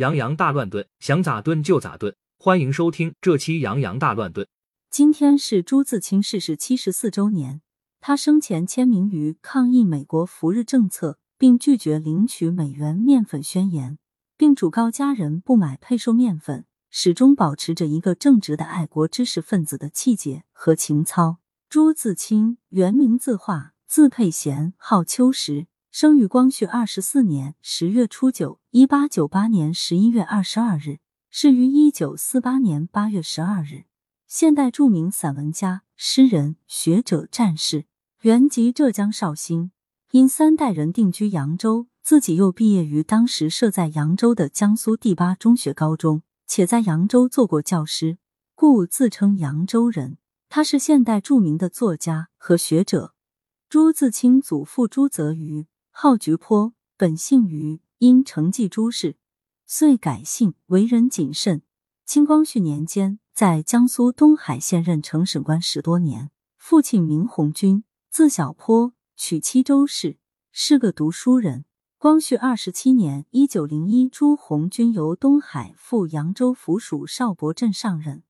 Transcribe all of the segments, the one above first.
杨洋大乱炖，想咋炖就咋炖。欢迎收听这期杨洋大乱炖。今天是朱自清逝世七十四周年。他生前签名于抗议美国扶日政策，并拒绝领取美元面粉宣言，并嘱告家人不买配售面粉，始终保持着一个正直的爱国知识分子的气节和情操。朱自清原名字化，字佩贤，号秋实。生于光绪二十四年十月初九，一八九八年十一月二十二日，逝于一九四八年八月十二日。现代著名散文家、诗人、学者、战士，原籍浙江绍兴，因三代人定居扬州，自己又毕业于当时设在扬州的江苏第八中学高中，且在扬州做过教师，故自称扬州人。他是现代著名的作家和学者。朱自清祖父朱泽瑜。号菊坡，本姓于，因承继朱氏，遂改姓，为人谨慎。清光绪年间，在江苏东海县任承审官十多年。父亲名鸿钧，字小坡，娶妻周氏，是个读书人。光绪二十七年（一九零一），朱鸿钧由东海赴扬州府属邵伯镇上任。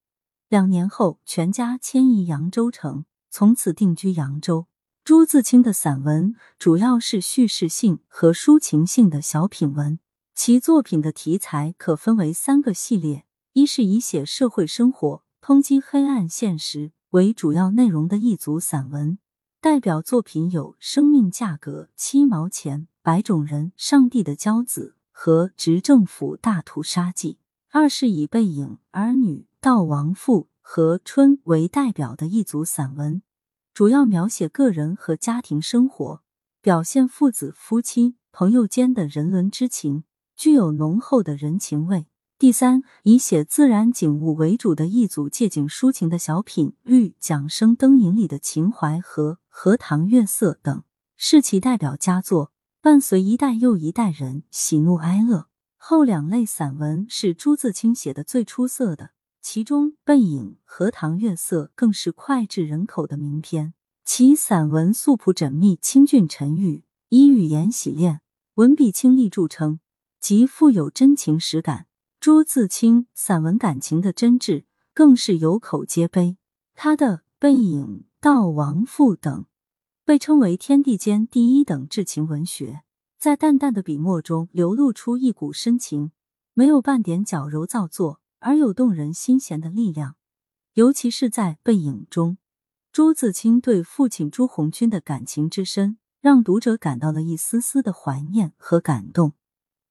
两年后，全家迁移扬州城，从此定居扬州。朱自清的散文主要是叙事性和抒情性的小品文，其作品的题材可分为三个系列：一是以写社会生活、抨击黑暗现实为主要内容的一组散文，代表作品有《生命价格》《七毛钱》《白种人》《上帝的骄子》和《执政府大屠杀记》；二是以背影、儿女、悼亡父和春为代表的一组散文。主要描写个人和家庭生活，表现父子、夫妻、朋友间的人伦之情，具有浓厚的人情味。第三，以写自然景物为主的一组借景抒情的小品《绿桨声灯影里的情怀》和《荷塘月色》等，是其代表佳作，伴随一代又一代人喜怒哀乐。后两类散文是朱自清写的最出色的。其中《背影》《荷塘月色》更是脍炙人口的名篇。其散文素朴缜密、清俊沉郁，以语言洗练、文笔清丽著称，极富有真情实感。朱自清散文感情的真挚，更是有口皆碑。他的《背影》《悼亡赋》等，被称为天地间第一等至情文学，在淡淡的笔墨中流露出一股深情，没有半点矫揉造作。而有动人心弦的力量，尤其是在《背影》中，朱自清对父亲朱鸿钧的感情之深，让读者感到了一丝丝的怀念和感动。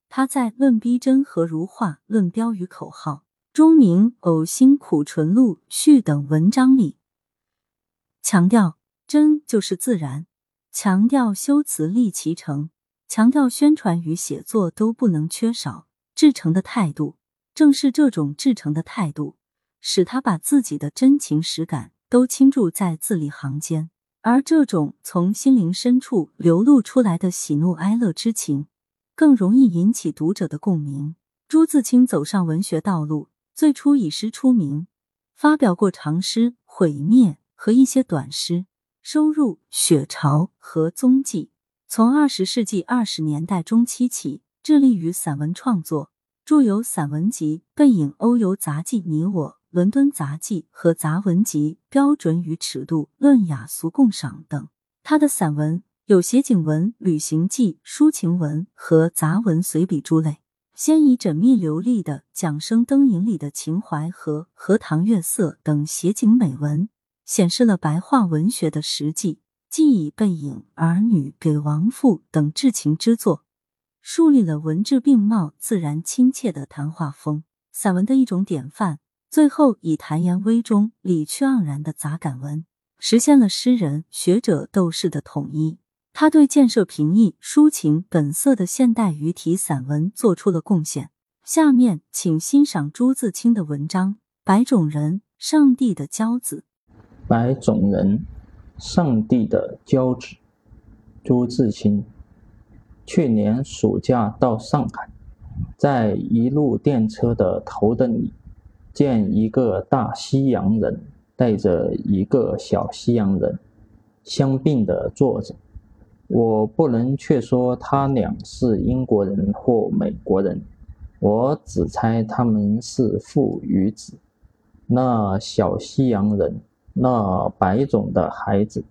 他在《论逼真和如画》《论标语口号》《钟鸣呕心苦纯录序》等文章里，强调真就是自然，强调修辞立其成，强调宣传与写作都不能缺少至诚的态度。正是这种至诚的态度，使他把自己的真情实感都倾注在字里行间。而这种从心灵深处流露出来的喜怒哀乐之情，更容易引起读者的共鸣。朱自清走上文学道路，最初以诗出名，发表过长诗《毁灭》和一些短诗，收入《雪潮》和《踪迹》。从二十世纪二十年代中期起，致力于散文创作。著有散文集《背影》《欧游杂记》《你我》《伦敦杂记》和杂文集《标准与尺度》《论雅俗共赏》等。他的散文有写景文、旅行记、抒情文和杂文随笔诸类。先以缜密流利的《桨声灯影里的情怀》和《荷塘月色》等写景美文，显示了白话文学的实际；既以《背影》《儿女》《给亡父》等至情之作。树立了文质并茂、自然亲切的谈话风，散文的一种典范。最后以谈言微中、理趣盎然的杂感文，实现了诗人、学者、斗士的统一。他对建设平易、抒情、本色的现代语体散文做出了贡献。下面请欣赏朱自清的文章《白种人：上帝的骄子》。白种人：上帝的骄子。朱自清。去年暑假到上海，在一路电车的头等里，见一个大西洋人带着一个小西洋人相并的坐着。我不能确说他俩是英国人或美国人，我只猜他们是父与子。那小西洋人，那白种的孩子，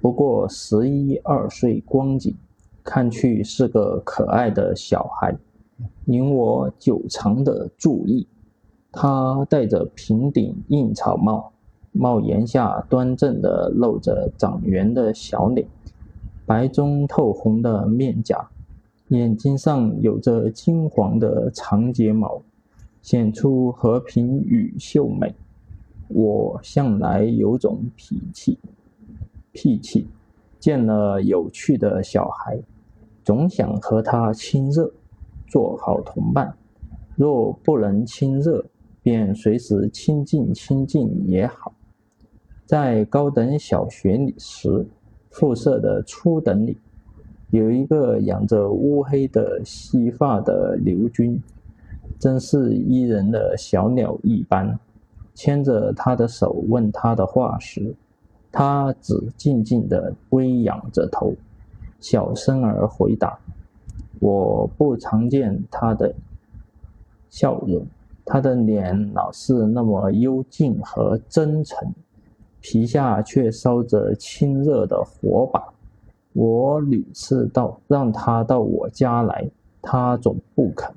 不过十一二岁光景，看去是个可爱的小孩，引我久长的注意。他戴着平顶硬草帽，帽檐下端正的露着长圆的小脸，白中透红的面颊。眼睛上有着金黄的长睫毛，显出和平与秀美。我向来有种脾气，脾气，见了有趣的小孩，总想和他亲热，做好同伴。若不能亲热，便随时亲近亲近也好。在高等小学里时，附设的初等里。有一个养着乌黑的细发的刘军，真是伊人的小鸟一般。牵着他的手问他的话时，他只静静地微仰着头，小声儿回答。我不常见他的笑容，他的脸老是那么幽静和真诚，皮下却烧着亲热的火把。我屡次到让他到我家来，他总不肯。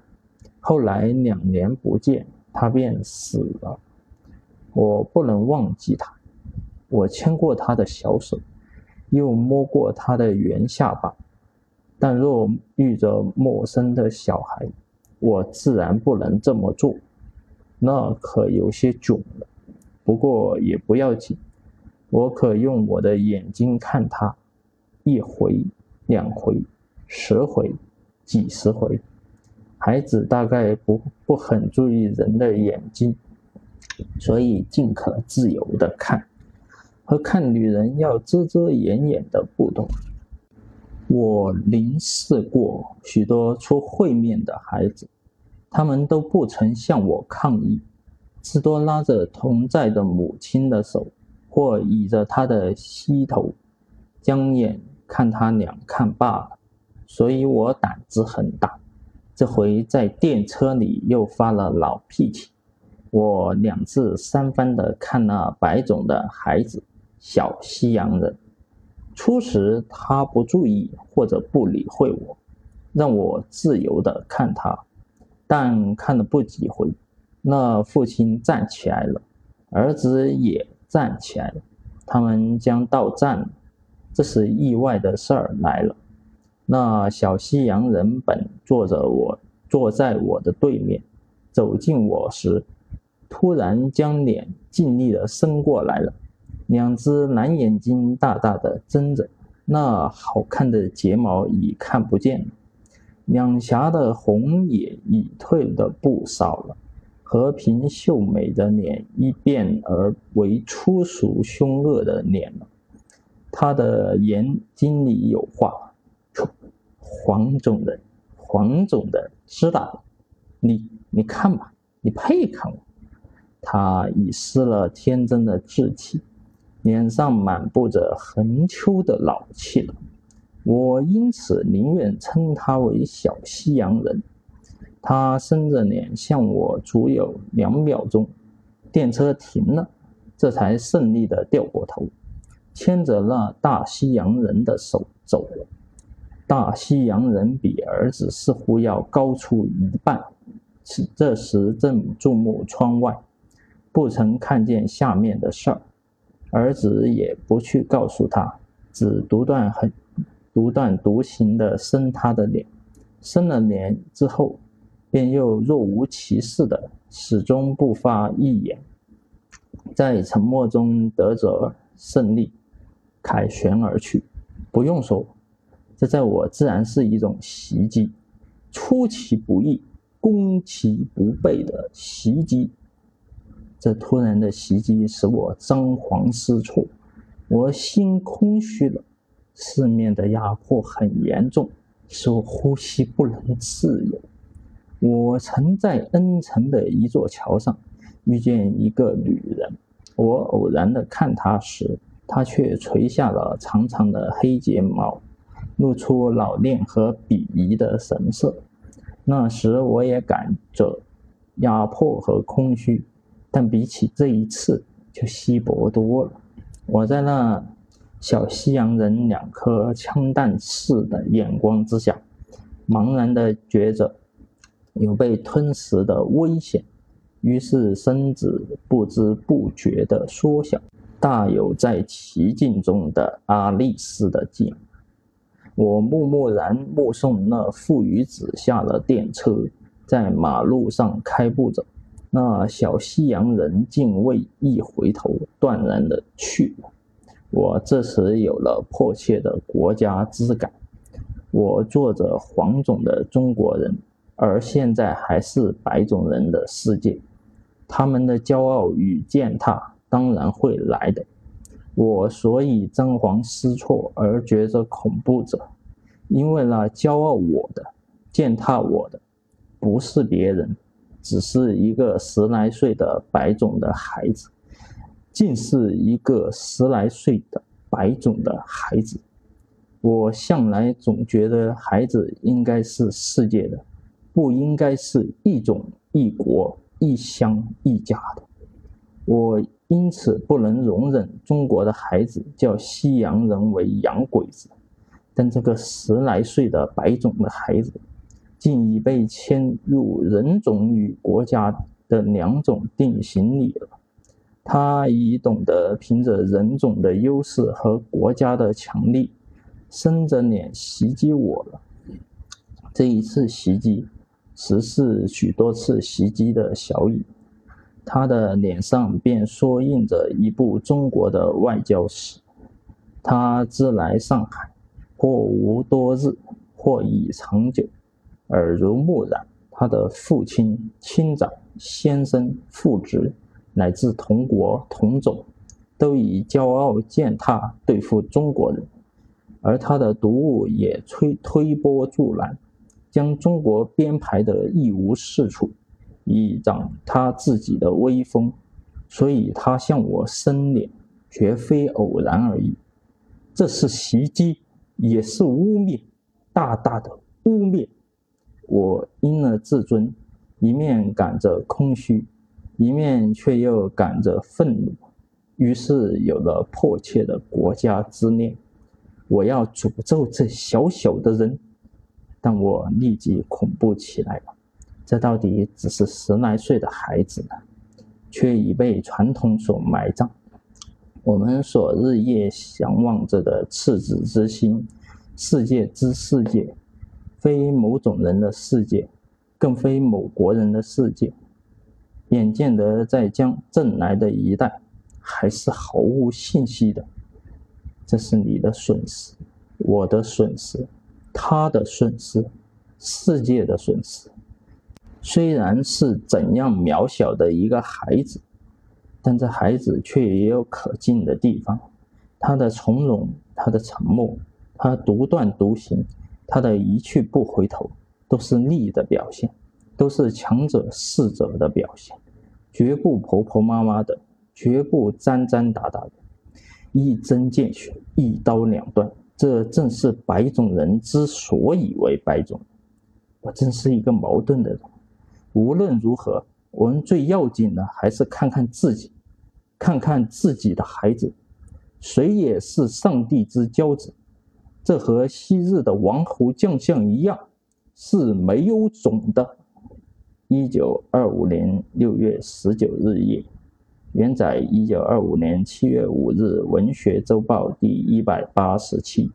后来两年不见，他便死了。我不能忘记他。我牵过他的小手，又摸过他的圆下巴。但若遇着陌生的小孩，我自然不能这么做，那可有些囧了。不过也不要紧，我可用我的眼睛看他。一回，两回，十回，几十回，孩子大概不不很注意人的眼睛，所以尽可自由的看，和看女人要遮遮掩掩的不同。我凝视过许多出会面的孩子，他们都不曾向我抗议，至多拉着同在的母亲的手，或倚着她的膝头，将眼。看他俩看罢了，所以我胆子很大。这回在电车里又发了老脾气，我两次三番的看那白种的孩子，小西洋人。初时他不注意或者不理会我，让我自由的看他。但看了不几回，那父亲站起来了，儿子也站起来了，他们将到站了。这时，意外的事儿来了。那小西洋人本坐着我，坐在我的对面，走近我时，突然将脸尽力的伸过来了，两只蓝眼睛大大的睁着，那好看的睫毛已看不见了，两颊的红也已退了不少了，和平秀美的脸一变而为粗俗凶恶的脸了。他的眼睛里有话，黄种人，黄种的知道，你你看吧，你配看我。他已失了天真的稚气，脸上满布着横秋的老气了。我因此宁愿称他为小西洋人。他伸着脸向我足有两秒钟，电车停了，这才胜利的掉过头。牵着那大西洋人的手走了。大西洋人比儿子似乎要高出一半。这时正注目窗外，不曾看见下面的事儿。儿子也不去告诉他，只独断很独断独行的生他的脸。生了脸之后，便又若无其事的，始终不发一言，在沉默中得着胜利。凯旋而去，不用说，这在我自然是一种袭击，出其不意、攻其不备的袭击。这突然的袭击使我张皇失措，我心空虚了。四面的压迫很严重，使我呼吸不能自由。我曾在恩城的一座桥上遇见一个女人，我偶然的看她时。她却垂下了长长的黑睫毛，露出老练和鄙夷的神色。那时我也感着压迫和空虚，但比起这一次就稀薄多了。我在那小西洋人两颗枪弹似的眼光之下，茫然的觉着有被吞噬的危险，于是身子不知不觉的缩小，大有在奇境中的阿丽丝的劲。我默默然目送那父与子下了电车，在马路上开步走。那小西洋人竟未一回头，断然的去了。我这时有了迫切的国家之感。我做着黄种的中国人，而现在还是白种人的世界，他们的骄傲与践踏当然会来的。我所以张皇失措而觉着恐怖者，因为那骄傲我的、践踏我的，不是别人，只是一个十来岁的白种的孩子，竟是一个十来岁的白种的孩子。我向来总觉得孩子应该是世界的，不应该是一种、一国、一乡、一家的。我。因此，不能容忍中国的孩子叫西洋人为洋鬼子，但这个十来岁的白种的孩子，竟已被牵入人种与国家的两种定型里了。他已懂得凭着人种的优势和国家的强力，伸着脸袭击我了。这一次袭击，实是许多次袭击的小影。他的脸上便缩印着一部中国的外交史。他自来上海，或无多日，或已长久，耳濡目染。他的父亲、亲长、先生、父侄，乃至同国同种，都以骄傲践踏对付中国人，而他的毒物也推推波助澜，将中国编排得一无是处。以长他自己的威风，所以他向我伸脸，绝非偶然而已。这是袭击，也是污蔑，大大的污蔑。我因了自尊，一面感着空虚，一面却又感着愤怒，于是有了迫切的国家之念。我要诅咒这小小的人，但我立即恐怖起来了。这到底只是十来岁的孩子呢，却已被传统所埋葬。我们所日夜向往着的赤子之心，世界之世界，非某种人的世界，更非某国人的世界。眼见得在将正来的一代，还是毫无信息的。这是你的损失，我的损失，他的损失，世界的损失。虽然是怎样渺小的一个孩子，但这孩子却也有可敬的地方。他的从容，他的沉默，他独断独行，他的一去不回头，都是利的表现，都是强者势者的表现，绝不婆婆妈妈的，绝不沾沾打打的，一针见血，一刀两断。这正是白种人之所以为白种。我真是一个矛盾的人。无论如何，我们最要紧的还是看看自己，看看自己的孩子，谁也是上帝之骄子。这和昔日的王侯将相一样，是没有种的。一九二五年六月十九日夜，原载一九二五年七月五日《文学周报》第一百八十期。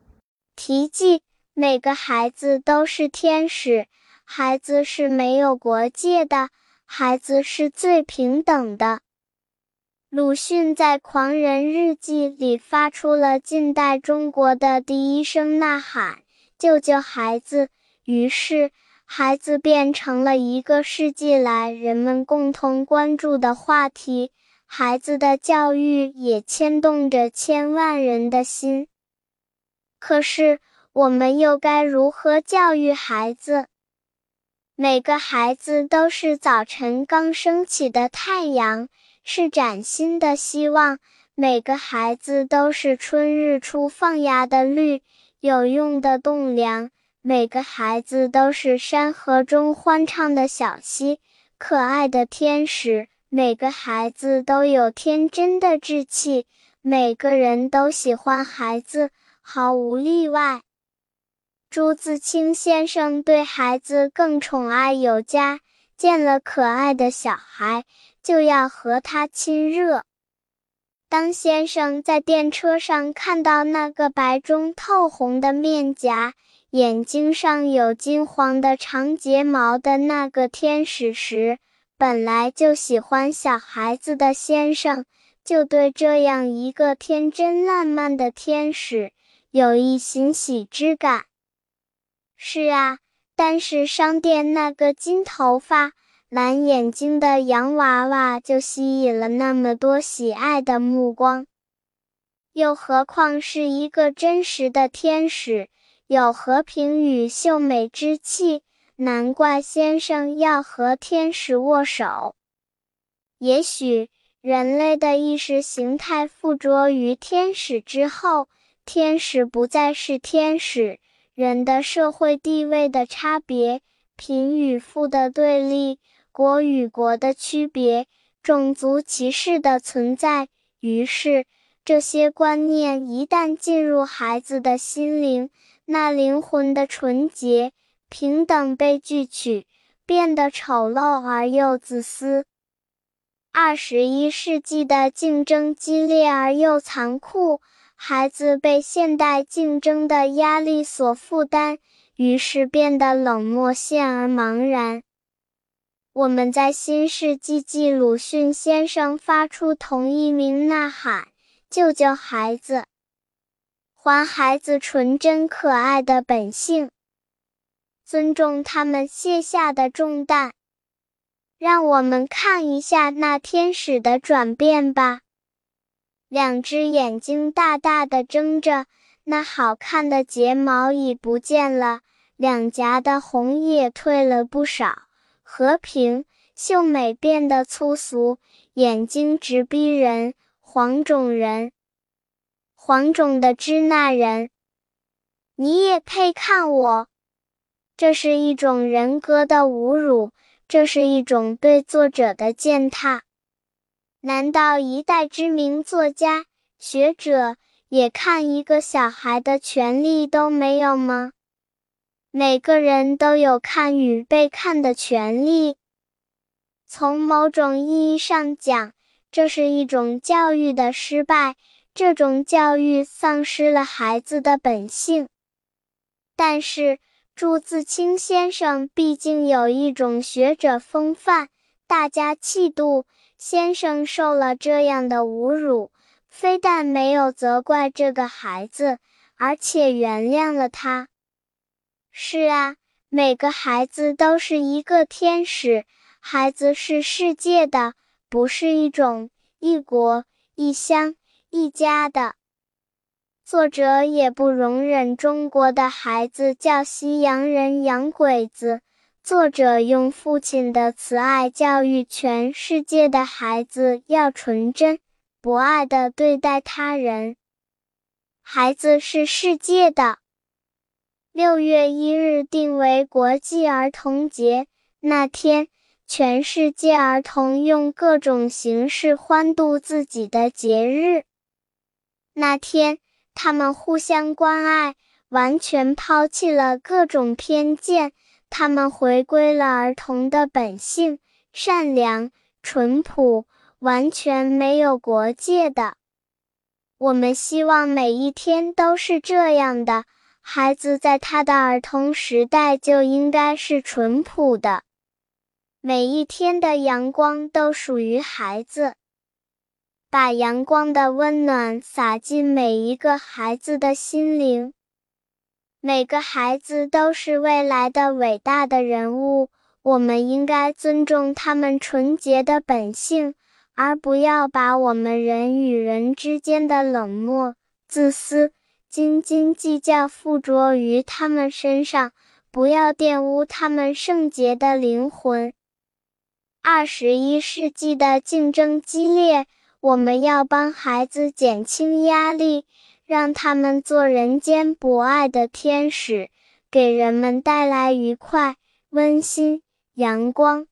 题记：每个孩子都是天使。孩子是没有国界的，孩子是最平等的。鲁迅在《狂人日记》里发出了近代中国的第一声呐喊：“救救孩子！”于是，孩子变成了一个世纪来人们共同关注的话题。孩子的教育也牵动着千万人的心。可是，我们又该如何教育孩子？每个孩子都是早晨刚升起的太阳，是崭新的希望；每个孩子都是春日初放芽的绿，有用的栋梁；每个孩子都是山河中欢畅的小溪，可爱的天使。每个孩子都有天真的志气，每个人都喜欢孩子，毫无例外。朱自清先生对孩子更宠爱有加，见了可爱的小孩就要和他亲热。当先生在电车上看到那个白中透红的面颊。眼睛上有金黄的长睫毛的那个天使时，本来就喜欢小孩子的先生，就对这样一个天真烂漫的天使有一欣喜之感。是啊，但是商店那个金头发、蓝眼睛的洋娃娃就吸引了那么多喜爱的目光，又何况是一个真实的天使？有和平与秀美之气，难怪先生要和天使握手。也许人类的意识形态附着于天使之后，天使不再是天使，人的社会地位的差别，贫与富的对立，国与国的区别，种族歧视的存在，于是这些观念一旦进入孩子的心灵。那灵魂的纯洁、平等被拒取，变得丑陋而又自私。二十一世纪的竞争激烈而又残酷，孩子被现代竞争的压力所负担，于是变得冷漠、陷而茫然。我们在新世纪记鲁迅先生发出同一名呐喊：救救孩子！还孩子纯真可爱的本性，尊重他们卸下的重担。让我们看一下那天使的转变吧。两只眼睛大大的睁着，那好看的睫毛已不见了，两颊的红也退了不少。和平、秀美变得粗俗，眼睛直逼人，黄种人。黄种的支那人，你也配看我？这是一种人格的侮辱，这是一种对作者的践踏。难道一代知名作家、学者也看一个小孩的权利都没有吗？每个人都有看与被看的权利。从某种意义上讲，这是一种教育的失败。这种教育丧失了孩子的本性，但是朱自清先生毕竟有一种学者风范，大家气度。先生受了这样的侮辱，非但没有责怪这个孩子，而且原谅了他。是啊，每个孩子都是一个天使，孩子是世界的，不是一种一国一乡。一家的作者也不容忍中国的孩子叫西洋人洋鬼子。作者用父亲的慈爱教育全世界的孩子，要纯真、博爱的对待他人。孩子是世界的。六月一日定为国际儿童节，那天，全世界儿童用各种形式欢度自己的节日。那天，他们互相关爱，完全抛弃了各种偏见。他们回归了儿童的本性，善良、淳朴，完全没有国界的。我们希望每一天都是这样的。孩子在他的儿童时代就应该是淳朴的。每一天的阳光都属于孩子。把阳光的温暖洒进每一个孩子的心灵。每个孩子都是未来的伟大的人物，我们应该尊重他们纯洁的本性，而不要把我们人与人之间的冷漠、自私、斤斤计较附着于他们身上，不要玷污他们圣洁的灵魂。二十一世纪的竞争激烈。我们要帮孩子减轻压力，让他们做人间博爱的天使，给人们带来愉快、温馨、阳光。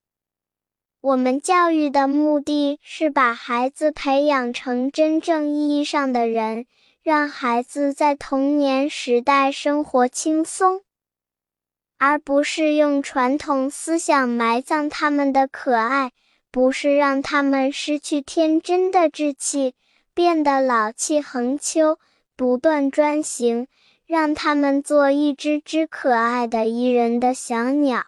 我们教育的目的是把孩子培养成真正意义上的人，让孩子在童年时代生活轻松，而不是用传统思想埋葬他们的可爱，不是让他们失去天真的志气，变得老气横秋，不断专行。让他们做一只只可爱的宜人的小鸟。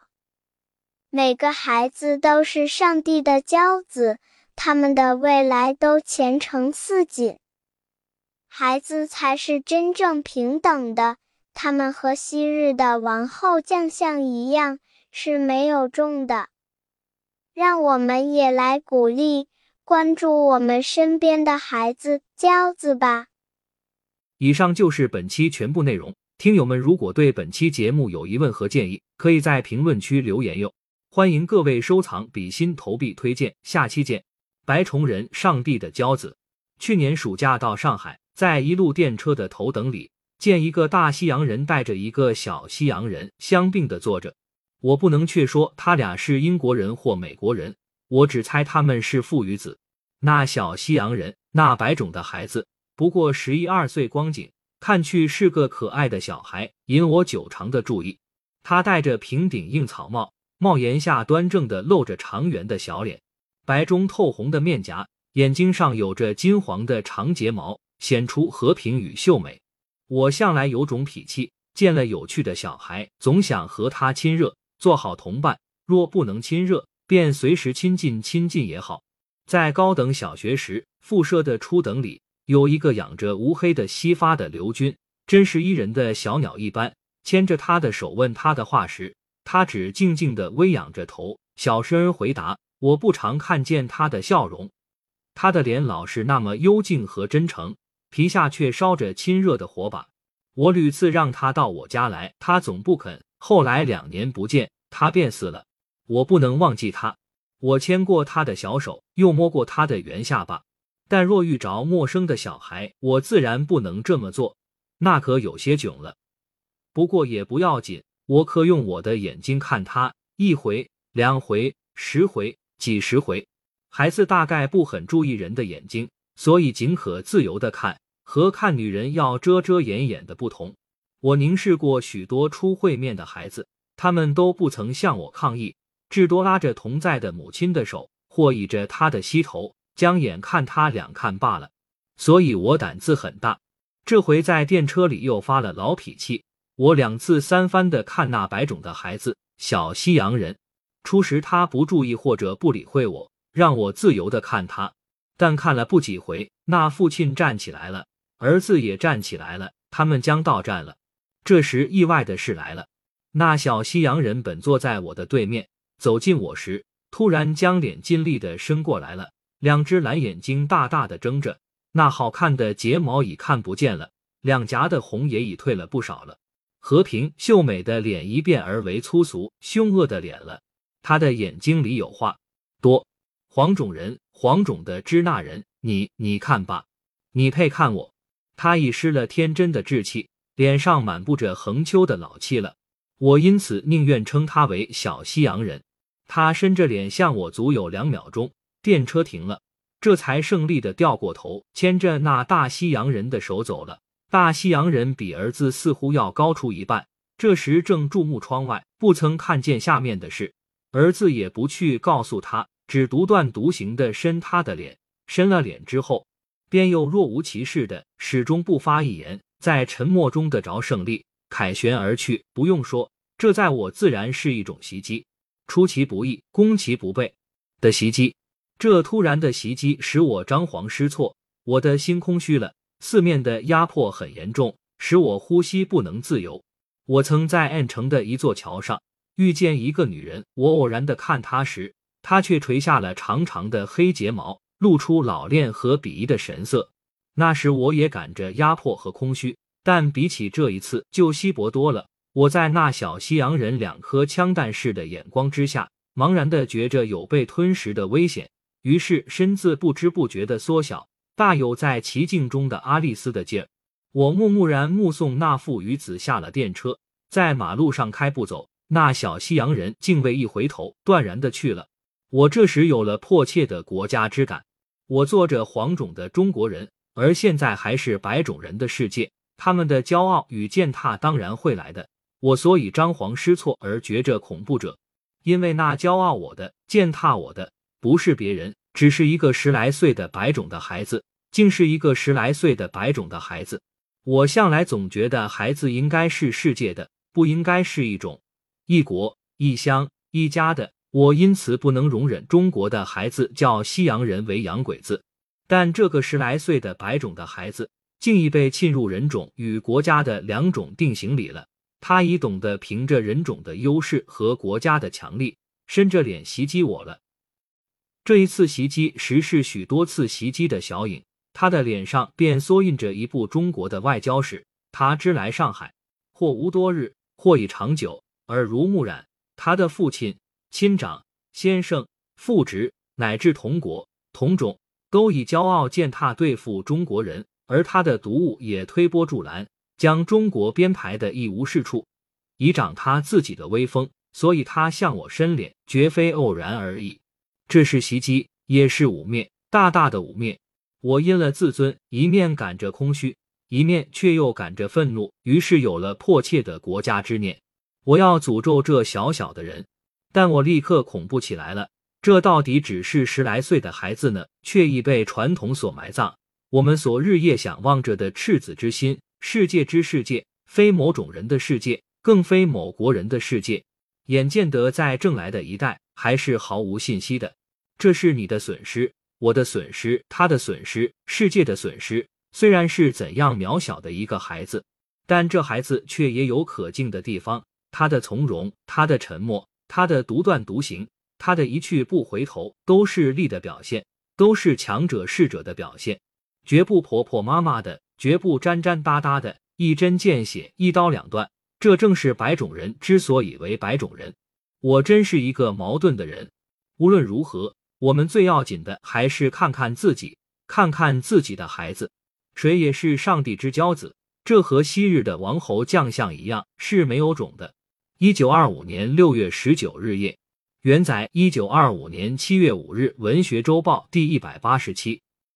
每个孩子都是上帝的骄子，他们的未来都前程似锦。孩子才是真正平等的，他们和昔日的王后将相一样是没有种的。让我们也来鼓励、关注我们身边的孩子、骄子吧。以上就是本期全部内容。听友们，如果对本期节目有疑问和建议，可以在评论区留言哟。欢迎各位收藏、比心、投币、推荐。下期见。白崇仁，上帝的骄子。去年暑假到上海，在一路电车的头等里，见一个大西洋人带着一个小西洋人相并的坐着。我不能确说他俩是英国人或美国人，我只猜他们是父与子。那小西洋人，那白种的孩子。不过十一二岁光景，看去是个可爱的小孩，引我久长的注意。他戴着平顶硬草帽，帽檐下端正的露着长圆的小脸，白中透红的面颊，眼睛上有着金黄的长睫毛，显出和平与秀美。我向来有种脾气，见了有趣的小孩，总想和他亲热，做好同伴。若不能亲热，便随时亲近亲近也好。在高等小学时，附设的初等里。有一个养着乌黑的稀发的刘军，真是伊人的小鸟一般。牵着他的手问他的话时，他只静静的微仰着头，小声回答。我不常看见他的笑容，他的脸老是那么幽静和真诚，皮下却烧着亲热的火把。我屡次让他到我家来，他总不肯。后来两年不见，他便死了。我不能忘记他，我牵过他的小手，又摸过他的圆下巴。但若遇着陌生的小孩，我自然不能这么做，那可有些囧了。不过也不要紧，我可用我的眼睛看他一回、两回、十回、几十回。孩子大概不很注意人的眼睛，所以尽可自由的看，和看女人要遮遮掩掩的不同。我凝视过许多初会面的孩子，他们都不曾向我抗议，至多拉着同在的母亲的手，或倚着他的膝头。将眼看他两看罢了，所以我胆子很大。这回在电车里又发了老脾气，我两次三番的看那白种的孩子，小西洋人。初时他不注意或者不理会我，让我自由的看他。但看了不几回，那父亲站起来了，儿子也站起来了，他们将到站了。这时意外的事来了，那小西洋人本坐在我的对面，走近我时，突然将脸尽力的伸过来了。两只蓝眼睛大大的睁着，那好看的睫毛已看不见了，两颊的红也已退了不少了。和平秀美的脸一变而为粗俗凶恶的脸了。他的眼睛里有话多。黄种人，黄种的支那人，你你看吧，你配看我？他已失了天真的稚气，脸上满布着横秋的老气了。我因此宁愿称他为小西洋人。他伸着脸向我，足有两秒钟。电车停了，这才胜利的掉过头，牵着那大西洋人的手走了。大西洋人比儿子似乎要高出一半，这时正注目窗外，不曾看见下面的事。儿子也不去告诉他，只独断独行的伸他的脸，伸了脸之后，便又若无其事的，始终不发一言，在沉默中得着胜利，凯旋而去。不用说，这在我自然是一种袭击，出其不意、攻其不备的袭击。这突然的袭击使我张皇失措，我的心空虚了。四面的压迫很严重，使我呼吸不能自由。我曾在 N 城的一座桥上遇见一个女人，我偶然的看她时，她却垂下了长长的黑睫毛，露出老练和鄙夷的神色。那时我也感着压迫和空虚，但比起这一次就稀薄多了。我在那小西洋人两颗枪弹似的眼光之下，茫然的觉着有被吞食的危险。于是身子不知不觉的缩小，大有在奇境中的阿丽丝的劲儿。我木木然目送那父与子下了电车，在马路上开步走，那小西洋人竟未一回头，断然的去了。我这时有了迫切的国家之感。我做着黄种的中国人，而现在还是白种人的世界，他们的骄傲与践踏当然会来的。我所以张皇失措而觉着恐怖者，因为那骄傲我的、践踏我的，不是别人，只是一个十来岁的白种的孩子，竟是一个十来岁的白种的孩子。我向来总觉得孩子应该是世界的，不应该是一种、一国、一乡、一家的。我因此不能容忍中国的孩子叫西洋人为洋鬼子，但这个十来岁的白种的孩子竟已被浸入人种与国家的两种定型里了。他已懂得凭着人种的优势和国家的强力，伸着脸袭击我了。这一次袭击实是许多次袭击的小影，他的脸上便缩印着一部中国的外交史。他之来上海，或无多日，或已长久，耳濡目染。他的父亲。亲长、先生、父侄乃至同国同种，都以骄傲践踏对付中国人，而他的毒物也推波助澜，将中国编排的一无是处，以长他自己的威风。所以他向我伸脸，绝非偶然而已。这是袭击，也是污蔑，大大的污蔑。我因了自尊，一面赶着空虚，一面却又赶着愤怒，于是有了迫切的国家之念。我要诅咒这小小的人。但我立刻恐怖起来了，这到底只是十来岁的孩子呢，却已被传统所埋葬。我们所日夜想望着的赤子之心，世界之世界，非某种人的世界，更非某国人的世界。眼见得在正来的一代，还是毫无信息的。这是你的损失，我的损失，他的损失，世界的损失。虽然是怎样渺小的一个孩子，但这孩子却也有可敬的地方。他的从容，他的沉默。他的独断独行，他的一去不回头，都是力的表现，都是强者势者的表现，绝不婆婆妈妈的，绝不沾沾搭搭的，一针见血，一刀两断。这正是白种人之所以为白种人。我真是一个矛盾的人。无论如何，我们最要紧的还是看看自己，看看自己的孩子。谁也是上帝之骄子，这和昔日的王侯将相一样，是没有种的。一九二五年六月十九日夜，原载一九二五年七月五日《文学周报》第一百八十七。